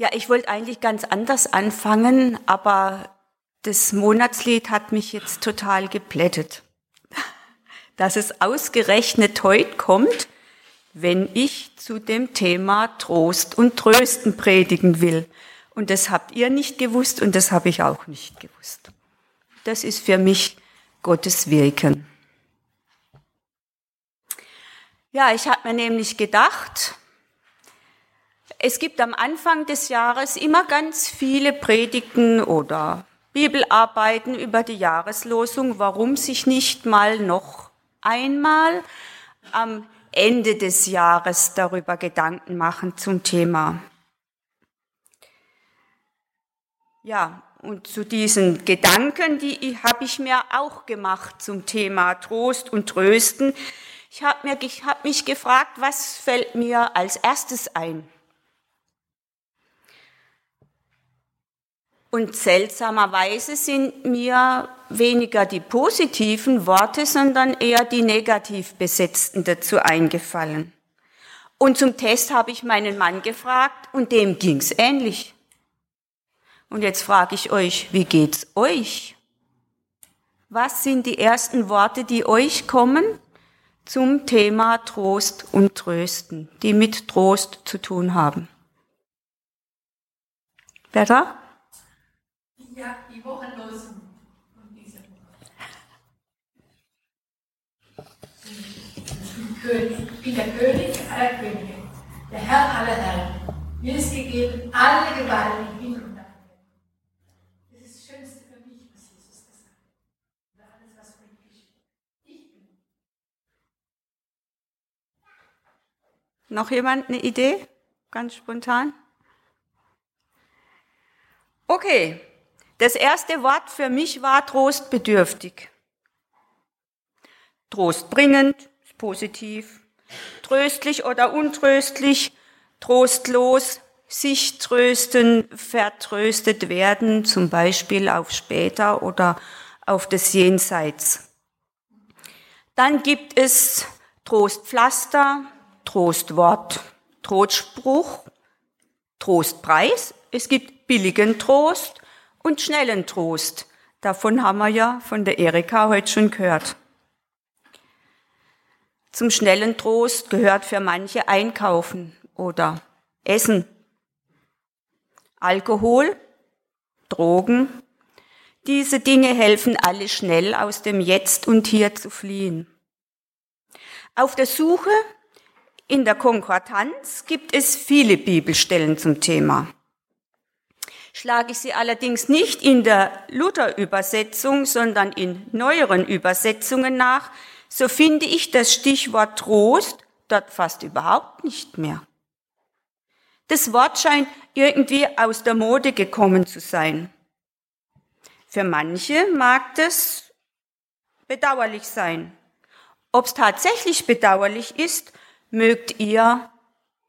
Ja, ich wollte eigentlich ganz anders anfangen, aber das Monatslied hat mich jetzt total geplättet. Dass es ausgerechnet heute kommt, wenn ich zu dem Thema Trost und Trösten predigen will. Und das habt ihr nicht gewusst und das habe ich auch nicht gewusst. Das ist für mich Gottes Wirken. Ja, ich habe mir nämlich gedacht, es gibt am Anfang des Jahres immer ganz viele Predigten oder Bibelarbeiten über die Jahreslosung, warum sich nicht mal noch einmal am Ende des Jahres darüber Gedanken machen zum Thema. Ja, und zu diesen Gedanken, die habe ich mir auch gemacht zum Thema Trost und Trösten. Ich habe hab mich gefragt, was fällt mir als erstes ein? Und seltsamerweise sind mir weniger die positiven Worte, sondern eher die negativ besetzten dazu eingefallen. Und zum Test habe ich meinen Mann gefragt und dem ging's ähnlich. Und jetzt frage ich euch, wie geht's euch? Was sind die ersten Worte, die euch kommen zum Thema Trost und Trösten, die mit Trost zu tun haben? Berta? Ja, die Wochenlosen. Ich bin der König aller Könige, der Herr aller Herren. Mir ist gegeben alle Gewalt im Himmel und auf Erden. Das ist das Schönste für mich, was Jesus gesagt hat. Über alles, was für mich geschieht. Ich bin. Noch jemand eine Idee? Ganz spontan? Okay, das erste Wort für mich war trostbedürftig. Trostbringend, positiv. Tröstlich oder untröstlich, trostlos, sich trösten, vertröstet werden, zum Beispiel auf später oder auf das Jenseits. Dann gibt es Trostpflaster, Trostwort, Trostspruch, Trostpreis. Es gibt billigen Trost und schnellen Trost. Davon haben wir ja von der Erika heute schon gehört. Zum schnellen Trost gehört für manche Einkaufen oder Essen, Alkohol, Drogen. Diese Dinge helfen alle schnell aus dem Jetzt und Hier zu fliehen. Auf der Suche in der Konkordanz gibt es viele Bibelstellen zum Thema. Schlage ich sie allerdings nicht in der Luther-Übersetzung, sondern in neueren Übersetzungen nach, so finde ich das Stichwort Trost dort fast überhaupt nicht mehr. Das Wort scheint irgendwie aus der Mode gekommen zu sein. Für manche mag das bedauerlich sein. Ob es tatsächlich bedauerlich ist, mögt ihr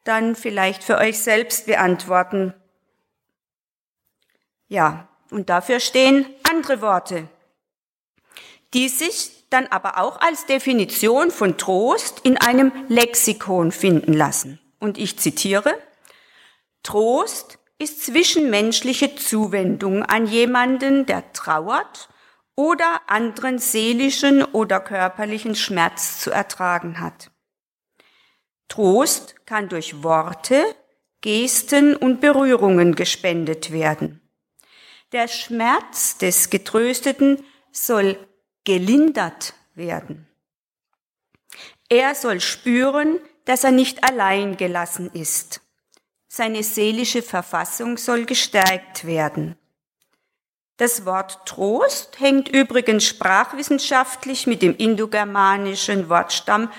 dann vielleicht für euch selbst beantworten. Ja, und dafür stehen andere Worte, die sich dann aber auch als Definition von Trost in einem Lexikon finden lassen. Und ich zitiere, Trost ist zwischenmenschliche Zuwendung an jemanden, der trauert oder anderen seelischen oder körperlichen Schmerz zu ertragen hat. Trost kann durch Worte, Gesten und Berührungen gespendet werden. Der Schmerz des Getrösteten soll gelindert werden. Er soll spüren, dass er nicht allein gelassen ist. Seine seelische Verfassung soll gestärkt werden. Das Wort Trost hängt übrigens sprachwissenschaftlich mit dem indogermanischen Wortstamm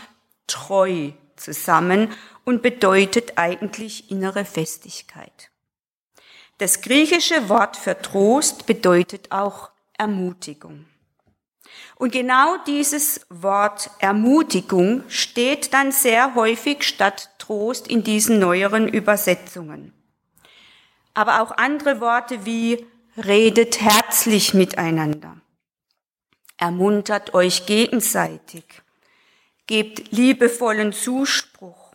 treu zusammen und bedeutet eigentlich innere Festigkeit. Das griechische Wort für Trost bedeutet auch Ermutigung. Und genau dieses Wort Ermutigung steht dann sehr häufig statt Trost in diesen neueren Übersetzungen. Aber auch andere Worte wie redet herzlich miteinander, ermuntert euch gegenseitig, gebt liebevollen Zuspruch,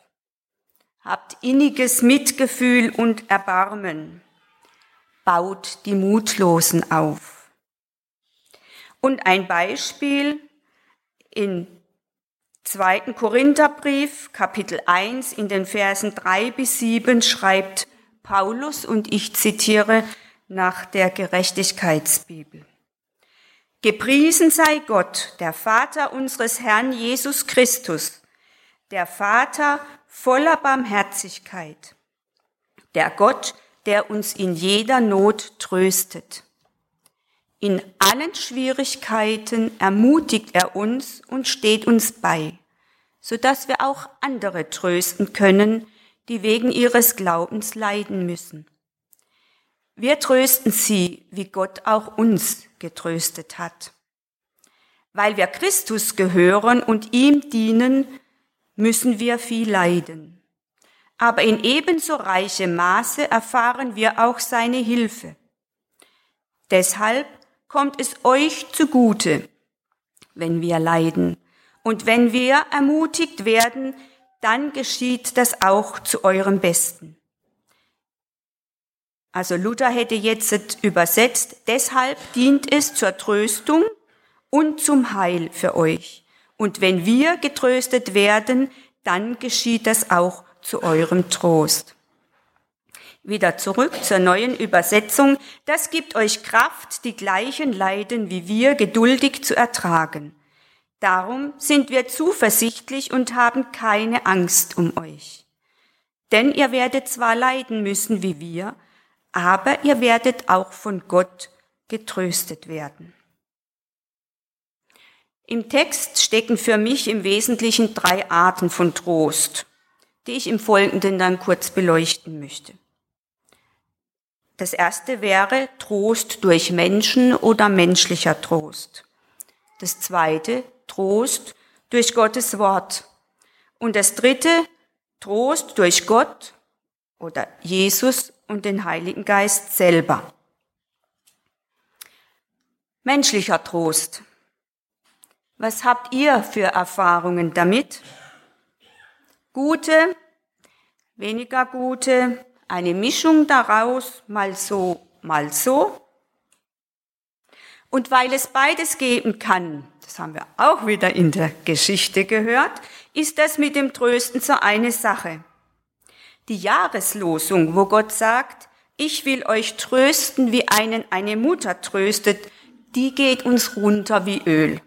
habt inniges Mitgefühl und Erbarmen, baut die Mutlosen auf. Und ein Beispiel in 2. Korintherbrief, Kapitel 1, in den Versen 3 bis 7 schreibt Paulus, und ich zitiere nach der Gerechtigkeitsbibel. Gepriesen sei Gott, der Vater unseres Herrn Jesus Christus, der Vater voller Barmherzigkeit, der Gott, der uns in jeder Not tröstet. In allen Schwierigkeiten ermutigt er uns und steht uns bei, so dass wir auch andere trösten können, die wegen ihres Glaubens leiden müssen. Wir trösten sie, wie Gott auch uns getröstet hat. Weil wir Christus gehören und ihm dienen, müssen wir viel leiden. Aber in ebenso reichem Maße erfahren wir auch seine Hilfe. Deshalb kommt es euch zugute, wenn wir leiden. Und wenn wir ermutigt werden, dann geschieht das auch zu eurem Besten. Also Luther hätte jetzt übersetzt, deshalb dient es zur Tröstung und zum Heil für euch. Und wenn wir getröstet werden, dann geschieht das auch zu eurem Trost. Wieder zurück zur neuen Übersetzung. Das gibt euch Kraft, die gleichen Leiden wie wir geduldig zu ertragen. Darum sind wir zuversichtlich und haben keine Angst um euch. Denn ihr werdet zwar leiden müssen wie wir, aber ihr werdet auch von Gott getröstet werden. Im Text stecken für mich im Wesentlichen drei Arten von Trost, die ich im Folgenden dann kurz beleuchten möchte. Das erste wäre Trost durch Menschen oder menschlicher Trost. Das zweite Trost durch Gottes Wort. Und das dritte Trost durch Gott oder Jesus und den Heiligen Geist selber. Menschlicher Trost. Was habt ihr für Erfahrungen damit? Gute, weniger gute, eine Mischung daraus, mal so, mal so. Und weil es beides geben kann, das haben wir auch wieder in der Geschichte gehört, ist das mit dem Trösten so eine Sache. Die Jahreslosung, wo Gott sagt, ich will euch trösten, wie einen eine Mutter tröstet, die geht uns runter wie Öl.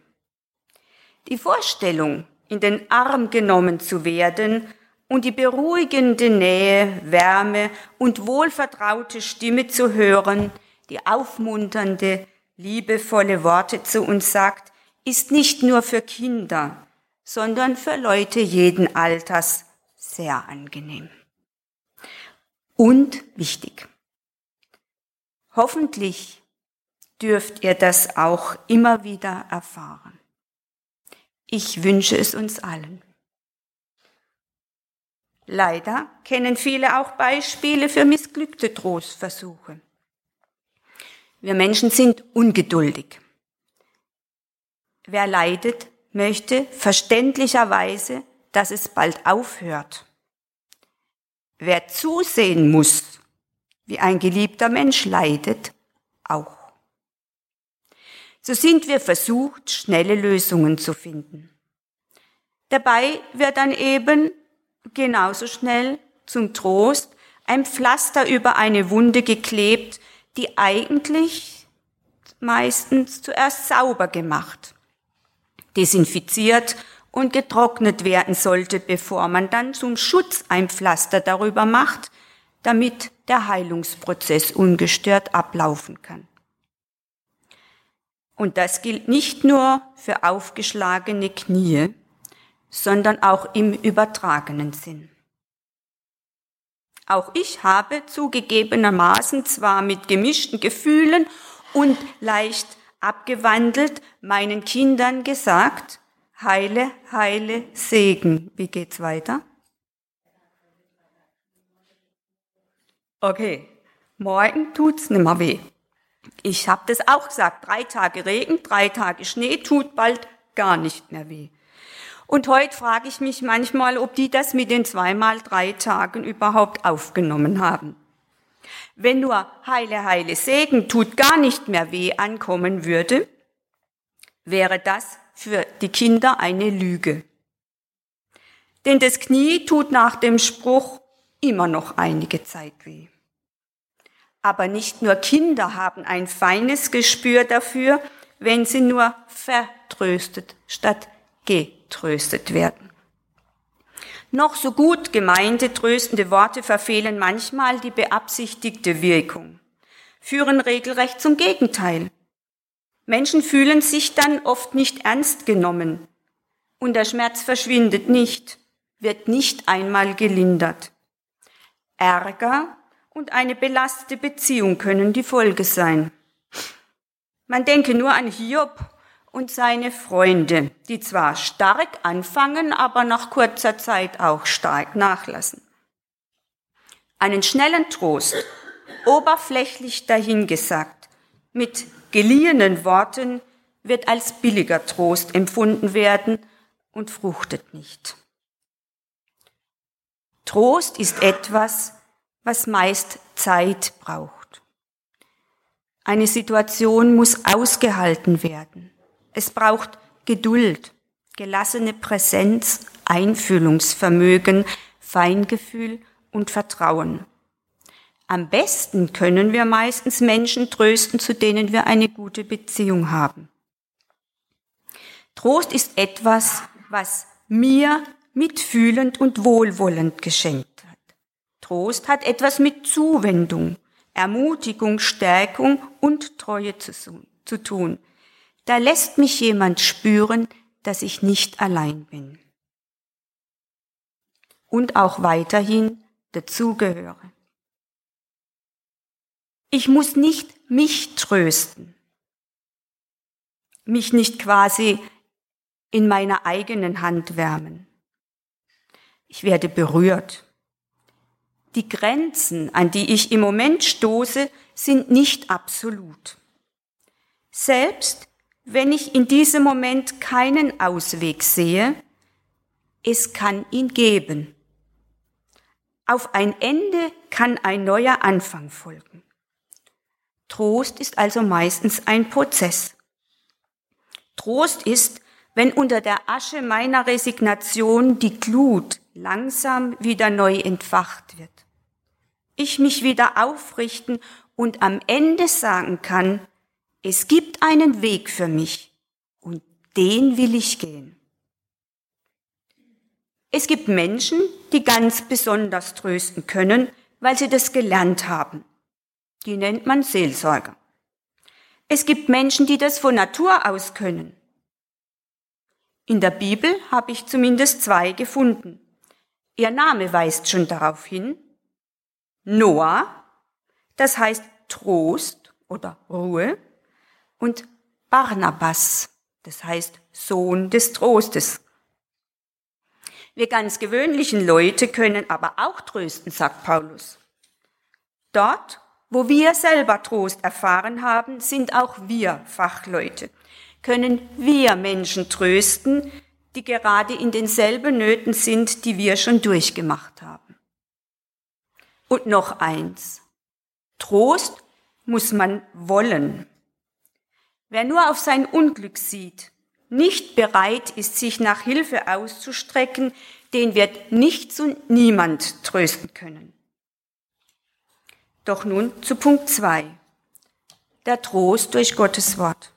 Die Vorstellung, in den Arm genommen zu werden und die beruhigende Nähe, Wärme und wohlvertraute Stimme zu hören, die aufmunternde, liebevolle Worte zu uns sagt, ist nicht nur für Kinder, sondern für Leute jeden Alters sehr angenehm. Und wichtig. Hoffentlich dürft ihr das auch immer wieder erfahren. Ich wünsche es uns allen. Leider kennen viele auch Beispiele für missglückte Trostversuche. Wir Menschen sind ungeduldig. Wer leidet, möchte verständlicherweise, dass es bald aufhört. Wer zusehen muss, wie ein geliebter Mensch leidet, auch so sind wir versucht, schnelle Lösungen zu finden. Dabei wird dann eben genauso schnell zum Trost ein Pflaster über eine Wunde geklebt, die eigentlich meistens zuerst sauber gemacht, desinfiziert und getrocknet werden sollte, bevor man dann zum Schutz ein Pflaster darüber macht, damit der Heilungsprozess ungestört ablaufen kann. Und das gilt nicht nur für aufgeschlagene Knie, sondern auch im übertragenen Sinn. Auch ich habe zugegebenermaßen zwar mit gemischten Gefühlen und leicht abgewandelt meinen Kindern gesagt, heile, heile, Segen. Wie geht's weiter? Okay, morgen tut's nimmer weh. Ich habe das auch gesagt. Drei Tage Regen, drei Tage Schnee tut bald gar nicht mehr weh. Und heute frage ich mich manchmal, ob die das mit den zweimal drei Tagen überhaupt aufgenommen haben. Wenn nur heile, heile Segen tut gar nicht mehr weh ankommen würde, wäre das für die Kinder eine Lüge. Denn das Knie tut nach dem Spruch immer noch einige Zeit weh. Aber nicht nur Kinder haben ein feines Gespür dafür, wenn sie nur vertröstet statt getröstet werden. Noch so gut gemeinte tröstende Worte verfehlen manchmal die beabsichtigte Wirkung, führen regelrecht zum Gegenteil. Menschen fühlen sich dann oft nicht ernst genommen und der Schmerz verschwindet nicht, wird nicht einmal gelindert. Ärger und eine belastete Beziehung können die Folge sein. Man denke nur an Hiob und seine Freunde, die zwar stark anfangen, aber nach kurzer Zeit auch stark nachlassen. Einen schnellen Trost, oberflächlich dahingesagt, mit geliehenen Worten wird als billiger Trost empfunden werden und fruchtet nicht. Trost ist etwas, was meist Zeit braucht. Eine Situation muss ausgehalten werden. Es braucht Geduld, gelassene Präsenz, Einfühlungsvermögen, Feingefühl und Vertrauen. Am besten können wir meistens Menschen trösten, zu denen wir eine gute Beziehung haben. Trost ist etwas, was mir mitfühlend und wohlwollend geschenkt. Trost hat etwas mit Zuwendung, Ermutigung, Stärkung und Treue zu, tun. Da lässt mich jemand spüren, dass ich nicht allein bin. Und auch weiterhin dazugehöre. Ich muss nicht mich trösten, mich nicht quasi in meiner eigenen Hand wärmen. Ich werde berührt. Die Grenzen, an die ich im Moment stoße, sind nicht absolut. Selbst wenn ich in diesem Moment keinen Ausweg sehe, es kann ihn geben. Auf ein Ende kann ein neuer Anfang folgen. Trost ist also meistens ein Prozess. Trost ist, wenn unter der Asche meiner Resignation die Glut langsam wieder neu entfacht wird. Ich mich wieder aufrichten und am Ende sagen kann, es gibt einen Weg für mich und den will ich gehen. Es gibt Menschen, die ganz besonders trösten können, weil sie das gelernt haben. Die nennt man Seelsorger. Es gibt Menschen, die das von Natur aus können. In der Bibel habe ich zumindest zwei gefunden. Ihr Name weist schon darauf hin. Noah, das heißt Trost oder Ruhe und Barnabas, das heißt Sohn des Trostes. Wir ganz gewöhnlichen Leute können aber auch trösten, sagt Paulus. Dort, wo wir selber Trost erfahren haben, sind auch wir Fachleute, können wir Menschen trösten, die gerade in denselben Nöten sind, die wir schon durchgemacht haben. Und noch eins. Trost muss man wollen. Wer nur auf sein Unglück sieht, nicht bereit ist, sich nach Hilfe auszustrecken, den wird nichts und niemand trösten können. Doch nun zu Punkt zwei: Der Trost durch Gottes Wort.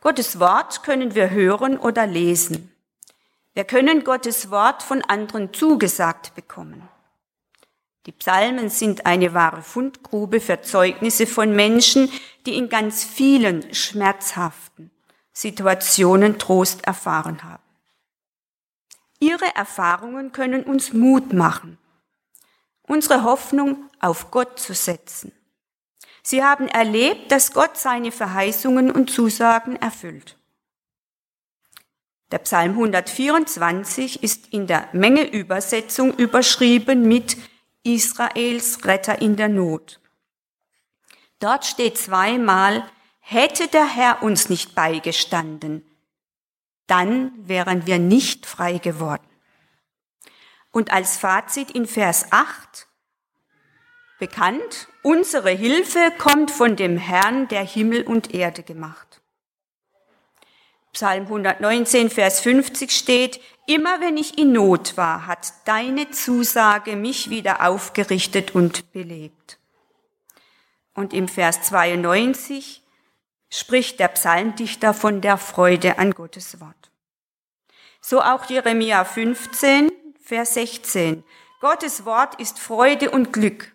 Gottes Wort können wir hören oder lesen. Wir können Gottes Wort von anderen zugesagt bekommen. Die Psalmen sind eine wahre Fundgrube für Zeugnisse von Menschen, die in ganz vielen schmerzhaften Situationen Trost erfahren haben. Ihre Erfahrungen können uns Mut machen, unsere Hoffnung auf Gott zu setzen. Sie haben erlebt, dass Gott seine Verheißungen und Zusagen erfüllt. Der Psalm 124 ist in der Mengeübersetzung überschrieben mit Israels Retter in der Not. Dort steht zweimal, hätte der Herr uns nicht beigestanden, dann wären wir nicht frei geworden. Und als Fazit in Vers 8 bekannt, unsere Hilfe kommt von dem Herrn, der Himmel und Erde gemacht. Psalm 119, Vers 50 steht, immer wenn ich in Not war, hat deine Zusage mich wieder aufgerichtet und belebt. Und im Vers 92 spricht der Psalmdichter von der Freude an Gottes Wort. So auch Jeremia 15, Vers 16. Gottes Wort ist Freude und Glück.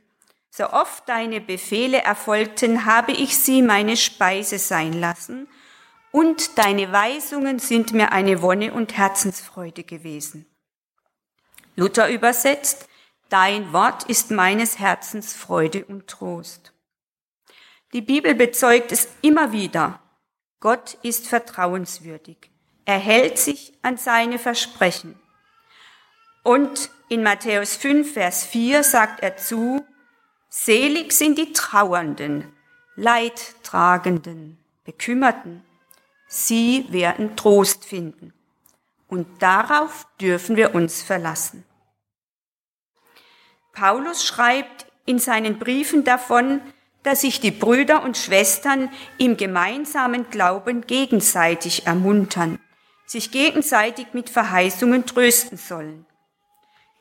So oft deine Befehle erfolgten, habe ich sie meine Speise sein lassen, und deine Weisungen sind mir eine Wonne und Herzensfreude gewesen. Luther übersetzt, dein Wort ist meines Herzens Freude und Trost. Die Bibel bezeugt es immer wieder. Gott ist vertrauenswürdig. Er hält sich an seine Versprechen. Und in Matthäus 5, Vers 4 sagt er zu, Selig sind die Trauernden, Leidtragenden, Bekümmerten. Sie werden Trost finden. Und darauf dürfen wir uns verlassen. Paulus schreibt in seinen Briefen davon, dass sich die Brüder und Schwestern im gemeinsamen Glauben gegenseitig ermuntern, sich gegenseitig mit Verheißungen trösten sollen.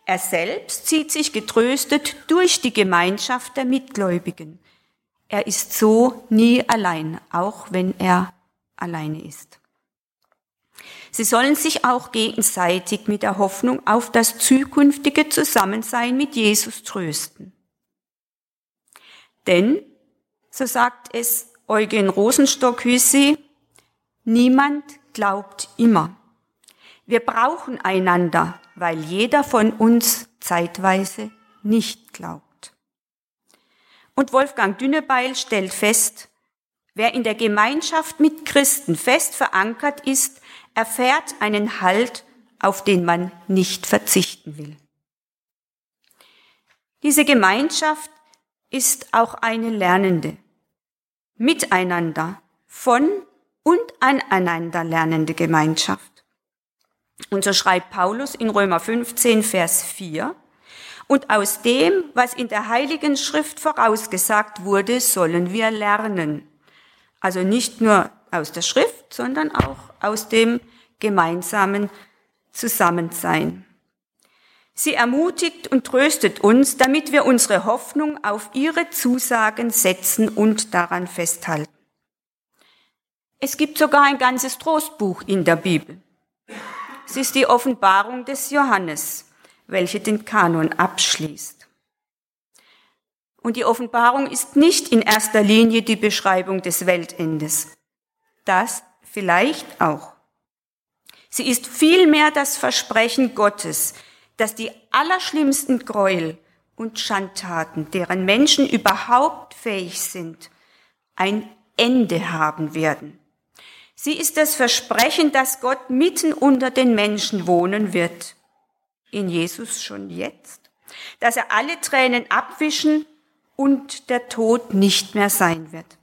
Er selbst zieht sich getröstet durch die Gemeinschaft der Mitgläubigen. Er ist so nie allein, auch wenn er alleine ist. Sie sollen sich auch gegenseitig mit der Hoffnung auf das zukünftige Zusammensein mit Jesus trösten. Denn, so sagt es Eugen Rosenstock-Hüssi, niemand glaubt immer. Wir brauchen einander, weil jeder von uns zeitweise nicht glaubt. Und Wolfgang Dünnebeil stellt fest, wer in der Gemeinschaft mit Christen fest verankert ist, erfährt einen Halt, auf den man nicht verzichten will. Diese Gemeinschaft ist auch eine lernende, miteinander, von und aneinander lernende Gemeinschaft. Und so schreibt Paulus in Römer 15, Vers 4, und aus dem, was in der Heiligen Schrift vorausgesagt wurde, sollen wir lernen. Also nicht nur aus der Schrift, sondern auch aus dem gemeinsamen Zusammensein. Sie ermutigt und tröstet uns, damit wir unsere Hoffnung auf ihre Zusagen setzen und daran festhalten. Es gibt sogar ein ganzes Trostbuch in der Bibel. Es ist die Offenbarung des Johannes, welche den Kanon abschließt. Und die Offenbarung ist nicht in erster Linie die Beschreibung des Weltendes. Das vielleicht auch. Sie ist vielmehr das Versprechen Gottes, dass die allerschlimmsten Gräuel und Schandtaten, deren Menschen überhaupt fähig sind, ein Ende haben werden. Sie ist das Versprechen, dass Gott mitten unter den Menschen wohnen wird. In Jesus schon jetzt. Dass er alle Tränen abwischen und der Tod nicht mehr sein wird.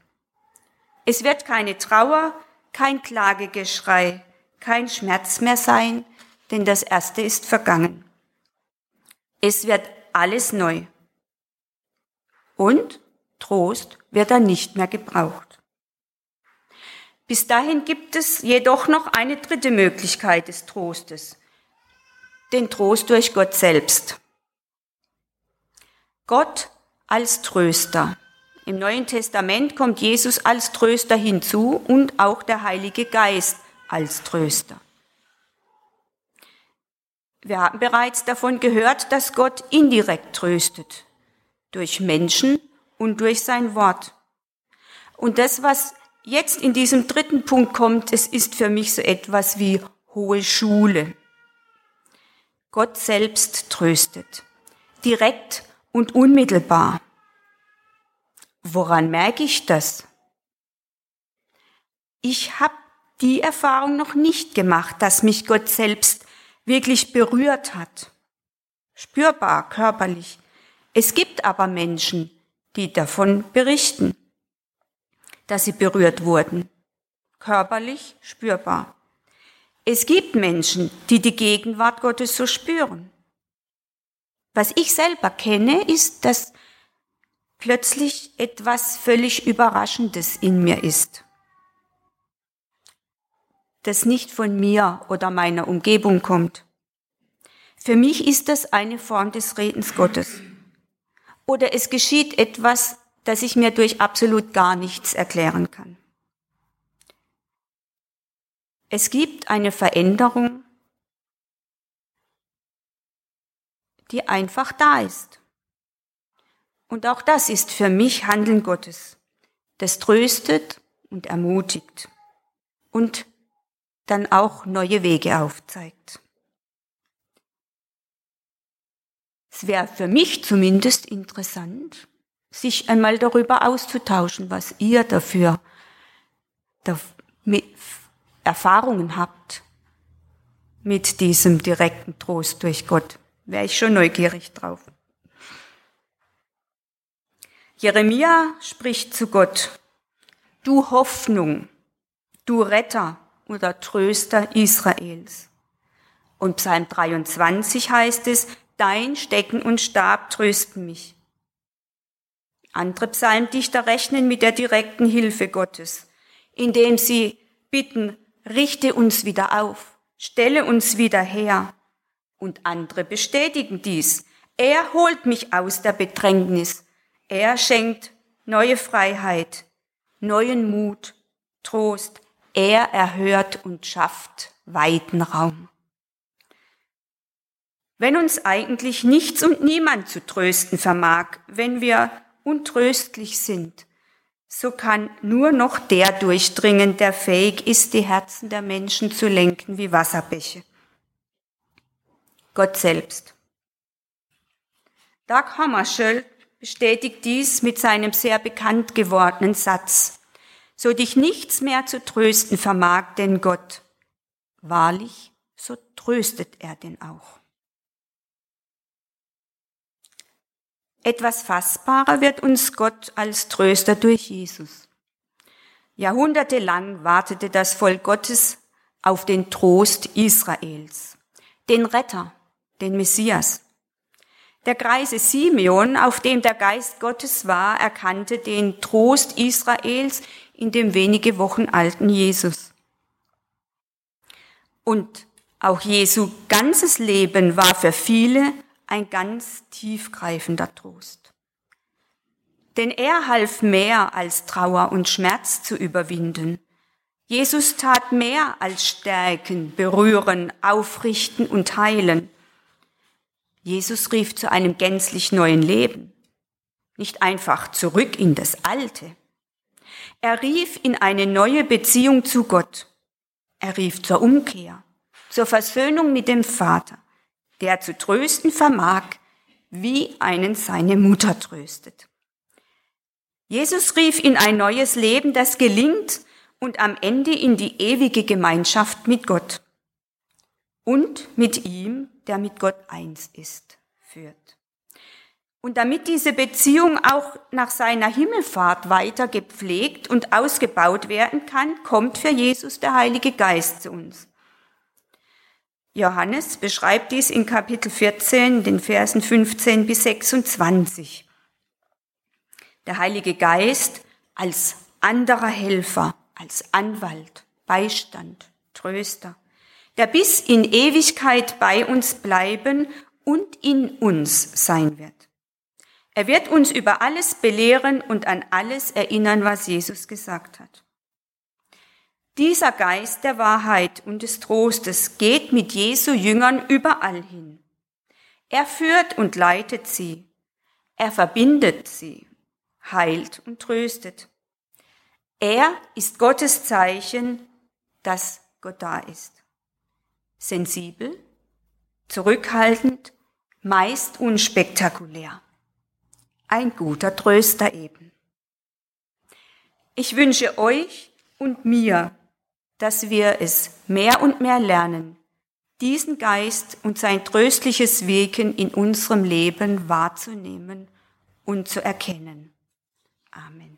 Es wird keine Trauer, kein Klagegeschrei, kein Schmerz mehr sein, denn das Erste ist vergangen. Es wird alles neu. Und Trost wird dann nicht mehr gebraucht. Bis dahin gibt es jedoch noch eine dritte Möglichkeit des Trostes, den Trost durch Gott selbst. Gott als Tröster. Im Neuen Testament kommt Jesus als Tröster hinzu und auch der Heilige Geist als Tröster. Wir haben bereits davon gehört, dass Gott indirekt tröstet, durch Menschen und durch sein Wort. Und das, was jetzt in diesem dritten Punkt kommt, es ist für mich so etwas wie hohe Schule. Gott selbst tröstet, direkt und unmittelbar. Woran merke ich das? Ich habe die Erfahrung noch nicht gemacht, dass mich Gott selbst wirklich berührt hat. Spürbar, körperlich. Es gibt aber Menschen, die davon berichten, dass sie berührt wurden. Körperlich spürbar. Es gibt Menschen, die die Gegenwart Gottes so spüren. Was ich selber kenne, ist, dass plötzlich etwas völlig Überraschendes in mir ist. Das nicht von mir oder meiner Umgebung kommt. Für mich ist das eine Form des Redens Gottes. Oder es geschieht etwas, das ich mir durch absolut gar nichts erklären kann. Es gibt eine Veränderung, die einfach da ist. Und auch das ist für mich Handeln Gottes. Das tröstet und ermutigt und dann auch neue Wege aufzeigt. Es wäre für mich zumindest interessant, sich einmal darüber auszutauschen, was ihr dafür Erfahrungen habt mit diesem direkten Trost durch Gott. Wäre ich schon neugierig drauf. Jeremia spricht zu Gott, du Hoffnung, du Retter oder Tröster Israels. Und Psalm 23 heißt es, dein Stecken und Stab trösten mich. Andere Psalmdichter rechnen mit der direkten Hilfe Gottes, indem sie bitten, richte uns wieder auf, stelle uns wieder her. Und andere bestätigen dies. Er holt mich aus der Bedrängnis er schenkt neue Freiheit, neuen Mut, Trost. Er erhört und schafft weiten Raum. Wenn uns eigentlich nichts und niemand zu trösten vermag, wenn wir untröstlich sind, so kann nur noch der durchdringen, der fähig ist, die Herzen der Menschen zu lenken wie Wasserbäche. Gott selbst. Dag Hammarskjöld bestätigt dies mit seinem sehr bekannt gewordenen Satz. So dich nichts mehr zu trösten vermag denn Gott. Wahrlich, so tröstet er denn auch. Etwas fassbarer wird uns Gott als Tröster durch Jesus. Jahrhundertelang wartete das Volk Gottes auf den Trost Israels, den Retter, den Messias. Der Kreise Simeon, auf dem der Geist Gottes war, erkannte den Trost Israels in dem wenige Wochen alten Jesus. Und auch Jesu ganzes Leben war für viele ein ganz tiefgreifender Trost. Denn er half mehr als Trauer und Schmerz zu überwinden. Jesus tat mehr als stärken, berühren, aufrichten und heilen. Jesus rief zu einem gänzlich neuen Leben, nicht einfach zurück in das Alte. Er rief in eine neue Beziehung zu Gott. Er rief zur Umkehr, zur Versöhnung mit dem Vater, der zu trösten vermag, wie einen seine Mutter tröstet. Jesus rief in ein neues Leben, das gelingt und am Ende in die ewige Gemeinschaft mit Gott und mit ihm der mit Gott eins ist, führt. Und damit diese Beziehung auch nach seiner Himmelfahrt weiter gepflegt und ausgebaut werden kann, kommt für Jesus der Heilige Geist zu uns. Johannes beschreibt dies in Kapitel 14, den Versen 15 bis 26. Der Heilige Geist als anderer Helfer, als Anwalt, Beistand, Tröster der bis in Ewigkeit bei uns bleiben und in uns sein wird. Er wird uns über alles belehren und an alles erinnern, was Jesus gesagt hat. Dieser Geist der Wahrheit und des Trostes geht mit Jesu Jüngern überall hin. Er führt und leitet sie. Er verbindet sie, heilt und tröstet. Er ist Gottes Zeichen, dass Gott da ist sensibel, zurückhaltend, meist unspektakulär. Ein guter Tröster eben. Ich wünsche euch und mir, dass wir es mehr und mehr lernen, diesen Geist und sein tröstliches Wirken in unserem Leben wahrzunehmen und zu erkennen. Amen.